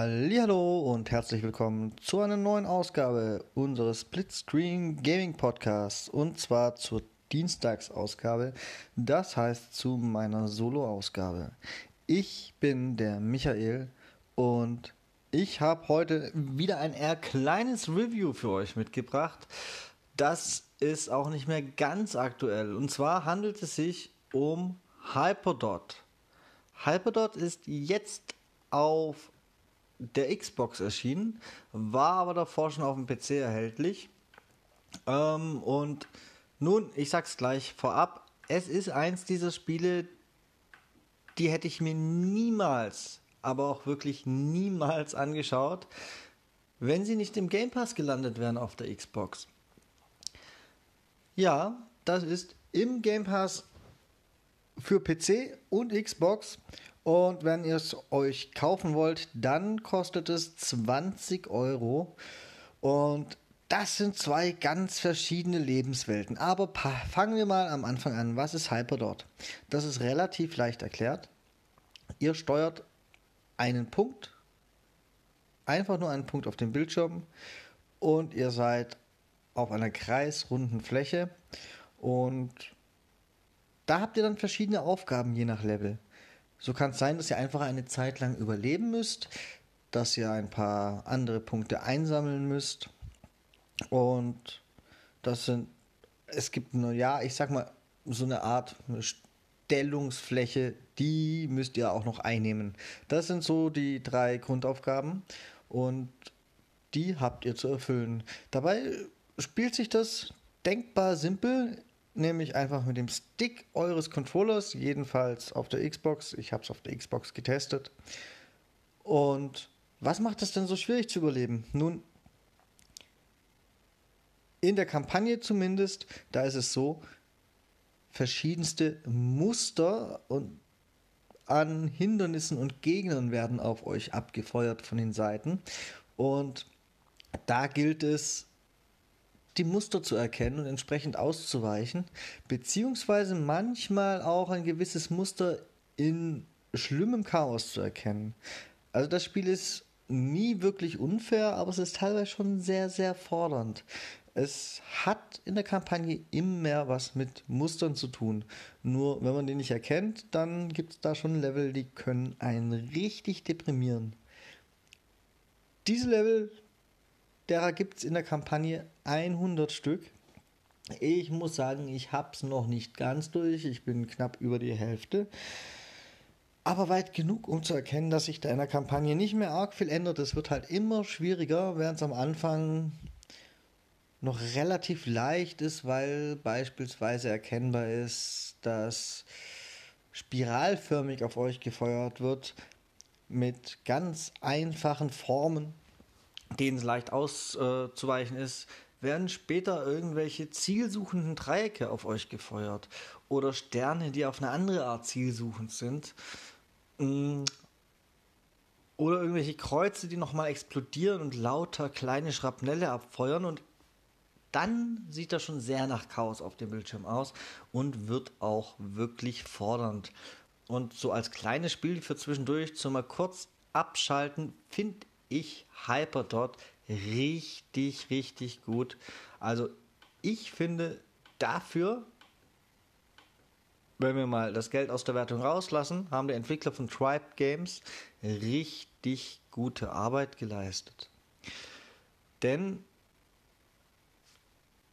Hallo und herzlich willkommen zu einer neuen Ausgabe unseres Splitscreen Gaming Podcasts und zwar zur Dienstagsausgabe, das heißt zu meiner Solo-Ausgabe. Ich bin der Michael und ich habe heute wieder ein eher kleines Review für euch mitgebracht. Das ist auch nicht mehr ganz aktuell und zwar handelt es sich um Hyperdot. Hyperdot ist jetzt auf der Xbox erschienen, war aber davor schon auf dem PC erhältlich. Ähm, und nun, ich sag's gleich vorab, es ist eins dieser Spiele, die hätte ich mir niemals, aber auch wirklich niemals angeschaut, wenn sie nicht im Game Pass gelandet wären auf der Xbox. Ja, das ist im Game Pass für PC und Xbox und wenn ihr es euch kaufen wollt, dann kostet es 20 Euro. Und das sind zwei ganz verschiedene Lebenswelten. Aber fangen wir mal am Anfang an. Was ist Hyperdot? Das ist relativ leicht erklärt. Ihr steuert einen Punkt, einfach nur einen Punkt auf dem Bildschirm und ihr seid auf einer kreisrunden Fläche und da habt ihr dann verschiedene Aufgaben je nach Level. So kann es sein, dass ihr einfach eine Zeit lang überleben müsst, dass ihr ein paar andere Punkte einsammeln müsst. Und das sind, es gibt nur, ja, ich sag mal, so eine Art Stellungsfläche, die müsst ihr auch noch einnehmen. Das sind so die drei Grundaufgaben und die habt ihr zu erfüllen. Dabei spielt sich das denkbar simpel nämlich einfach mit dem Stick eures Controllers, jedenfalls auf der Xbox. Ich habe es auf der Xbox getestet. Und was macht es denn so schwierig zu überleben? Nun, in der Kampagne zumindest, da ist es so, verschiedenste Muster und an Hindernissen und Gegnern werden auf euch abgefeuert von den Seiten. Und da gilt es, die Muster zu erkennen und entsprechend auszuweichen, beziehungsweise manchmal auch ein gewisses Muster in schlimmem Chaos zu erkennen. Also das Spiel ist nie wirklich unfair, aber es ist teilweise schon sehr, sehr fordernd. Es hat in der Kampagne immer was mit Mustern zu tun. Nur wenn man die nicht erkennt, dann gibt es da schon Level, die können einen richtig deprimieren. Diese Level Derer gibt es in der Kampagne 100 Stück. Ich muss sagen, ich habe es noch nicht ganz durch. Ich bin knapp über die Hälfte. Aber weit genug, um zu erkennen, dass sich da in der Kampagne nicht mehr arg viel ändert. Es wird halt immer schwieriger, während es am Anfang noch relativ leicht ist, weil beispielsweise erkennbar ist, dass spiralförmig auf euch gefeuert wird mit ganz einfachen Formen denen es leicht auszuweichen ist, werden später irgendwelche zielsuchenden Dreiecke auf euch gefeuert oder Sterne, die auf eine andere Art zielsuchend sind. Mm. Oder irgendwelche Kreuze, die nochmal explodieren und lauter kleine Schrapnelle abfeuern und dann sieht das schon sehr nach Chaos auf dem Bildschirm aus und wird auch wirklich fordernd. Und so als kleines Spiel für zwischendurch zum mal kurz abschalten, finde ich Hyperdot richtig, richtig gut. Also ich finde dafür, wenn wir mal das Geld aus der Wertung rauslassen, haben die Entwickler von Tribe Games richtig gute Arbeit geleistet. Denn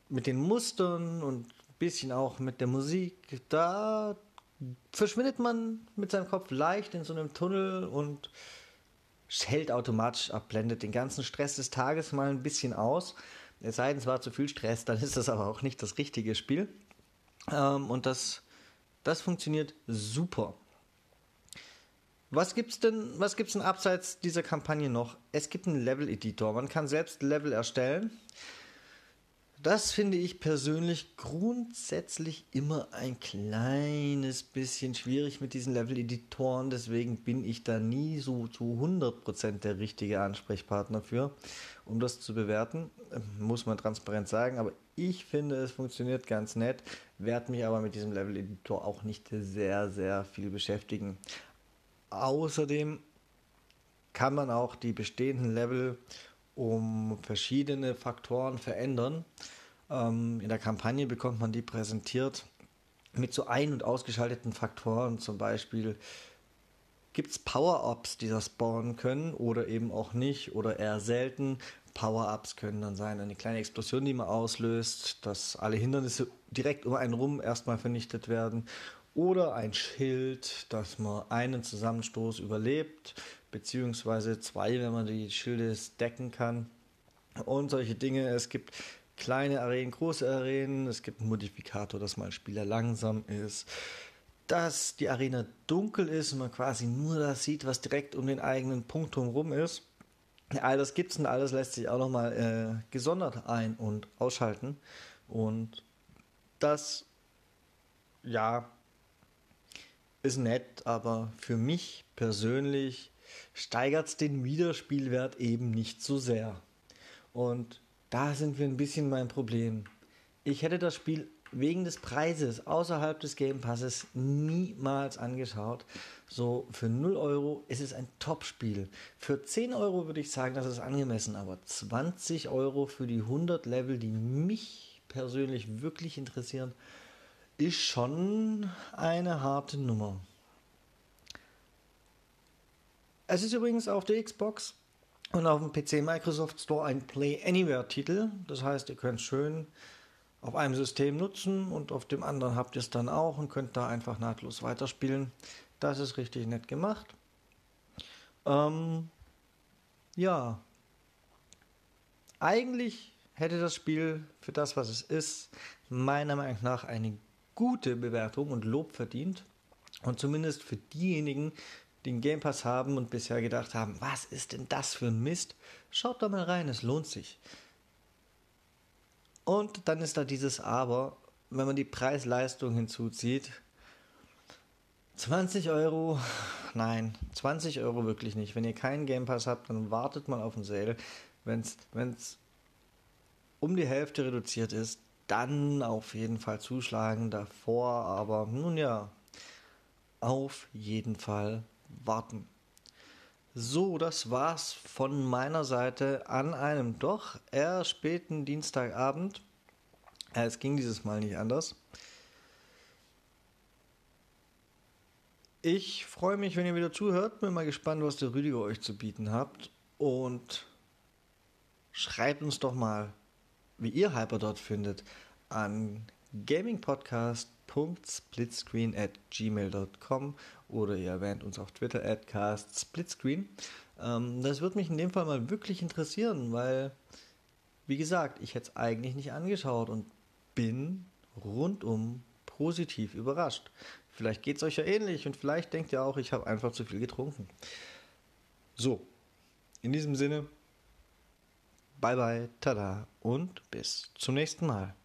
mit den Mustern und ein bisschen auch mit der Musik, da verschwindet man mit seinem Kopf leicht in so einem Tunnel und hält automatisch ab, blendet den ganzen Stress des Tages mal ein bisschen aus. Es sei denn, es war zu viel Stress, dann ist das aber auch nicht das richtige Spiel. Ähm, und das, das funktioniert super. Was gibt's denn, denn abseits dieser Kampagne noch? Es gibt einen Level-Editor. Man kann selbst Level erstellen. Das finde ich persönlich grundsätzlich immer ein kleines bisschen schwierig mit diesen Level-Editoren. Deswegen bin ich da nie so zu 100% der richtige Ansprechpartner für, um das zu bewerten. Muss man transparent sagen. Aber ich finde, es funktioniert ganz nett. Werde mich aber mit diesem Level-Editor auch nicht sehr, sehr viel beschäftigen. Außerdem kann man auch die bestehenden Level um verschiedene Faktoren verändern. Ähm, in der Kampagne bekommt man die präsentiert mit so ein- und ausgeschalteten Faktoren. Zum Beispiel gibt es Power-Ups, die das spawnen können oder eben auch nicht oder eher selten. Power-Ups können dann sein, eine kleine Explosion, die man auslöst, dass alle Hindernisse direkt um einen rum erstmal vernichtet werden. Oder ein Schild, dass man einen Zusammenstoß überlebt, beziehungsweise zwei, wenn man die Schilde decken kann. Und solche Dinge. Es gibt kleine Arenen, große Arenen. Es gibt einen Modifikator, dass mal ein Spieler langsam ist. Dass die Arena dunkel ist und man quasi nur das sieht, was direkt um den eigenen Punkt herum ist. All das gibt es und alles lässt sich auch nochmal äh, gesondert ein- und ausschalten. Und das, ja, ist nett, aber für mich persönlich steigert es den Wiederspielwert eben nicht so sehr. Und da sind wir ein bisschen mein Problem. Ich hätte das Spiel wegen des Preises außerhalb des Game Passes niemals angeschaut. So für 0 Euro ist es ein Top-Spiel. Für 10 Euro würde ich sagen, das ist angemessen, aber 20 Euro für die 100 Level, die mich persönlich wirklich interessieren, ist schon eine harte Nummer. Es ist übrigens auf der Xbox und auf dem PC Microsoft Store ein Play Anywhere Titel. Das heißt, ihr könnt schön auf einem System nutzen und auf dem anderen habt ihr es dann auch und könnt da einfach nahtlos weiterspielen. Das ist richtig nett gemacht. Ähm, ja, eigentlich hätte das Spiel für das, was es ist, meiner Meinung nach eine gute Bewertung und Lob verdient. Und zumindest für diejenigen, die den Game Pass haben und bisher gedacht haben, was ist denn das für ein Mist? Schaut da mal rein, es lohnt sich. Und dann ist da dieses Aber, wenn man die Preis-Leistung hinzuzieht. 20 Euro, nein, 20 Euro wirklich nicht. Wenn ihr keinen Game Pass habt, dann wartet mal auf den Sale. Wenn es um die Hälfte reduziert ist, dann auf jeden Fall zuschlagen davor. Aber nun ja, auf jeden Fall warten. So, das war's von meiner Seite an einem doch eher späten Dienstagabend. Es ging dieses Mal nicht anders. Ich freue mich, wenn ihr wieder zuhört. Bin mal gespannt, was der Rüdiger euch zu bieten habt. Und schreibt uns doch mal, wie ihr Hyperdot findet, an gamingpodcast.splitscreen at gmail.com oder ihr erwähnt uns auf Twitter at castsplitscreen. Ähm, das würde mich in dem Fall mal wirklich interessieren, weil, wie gesagt, ich hätte es eigentlich nicht angeschaut und bin rundum positiv überrascht. Vielleicht geht es euch ja ähnlich und vielleicht denkt ihr auch, ich habe einfach zu viel getrunken. So, in diesem Sinne, bye bye, tada und bis zum nächsten Mal.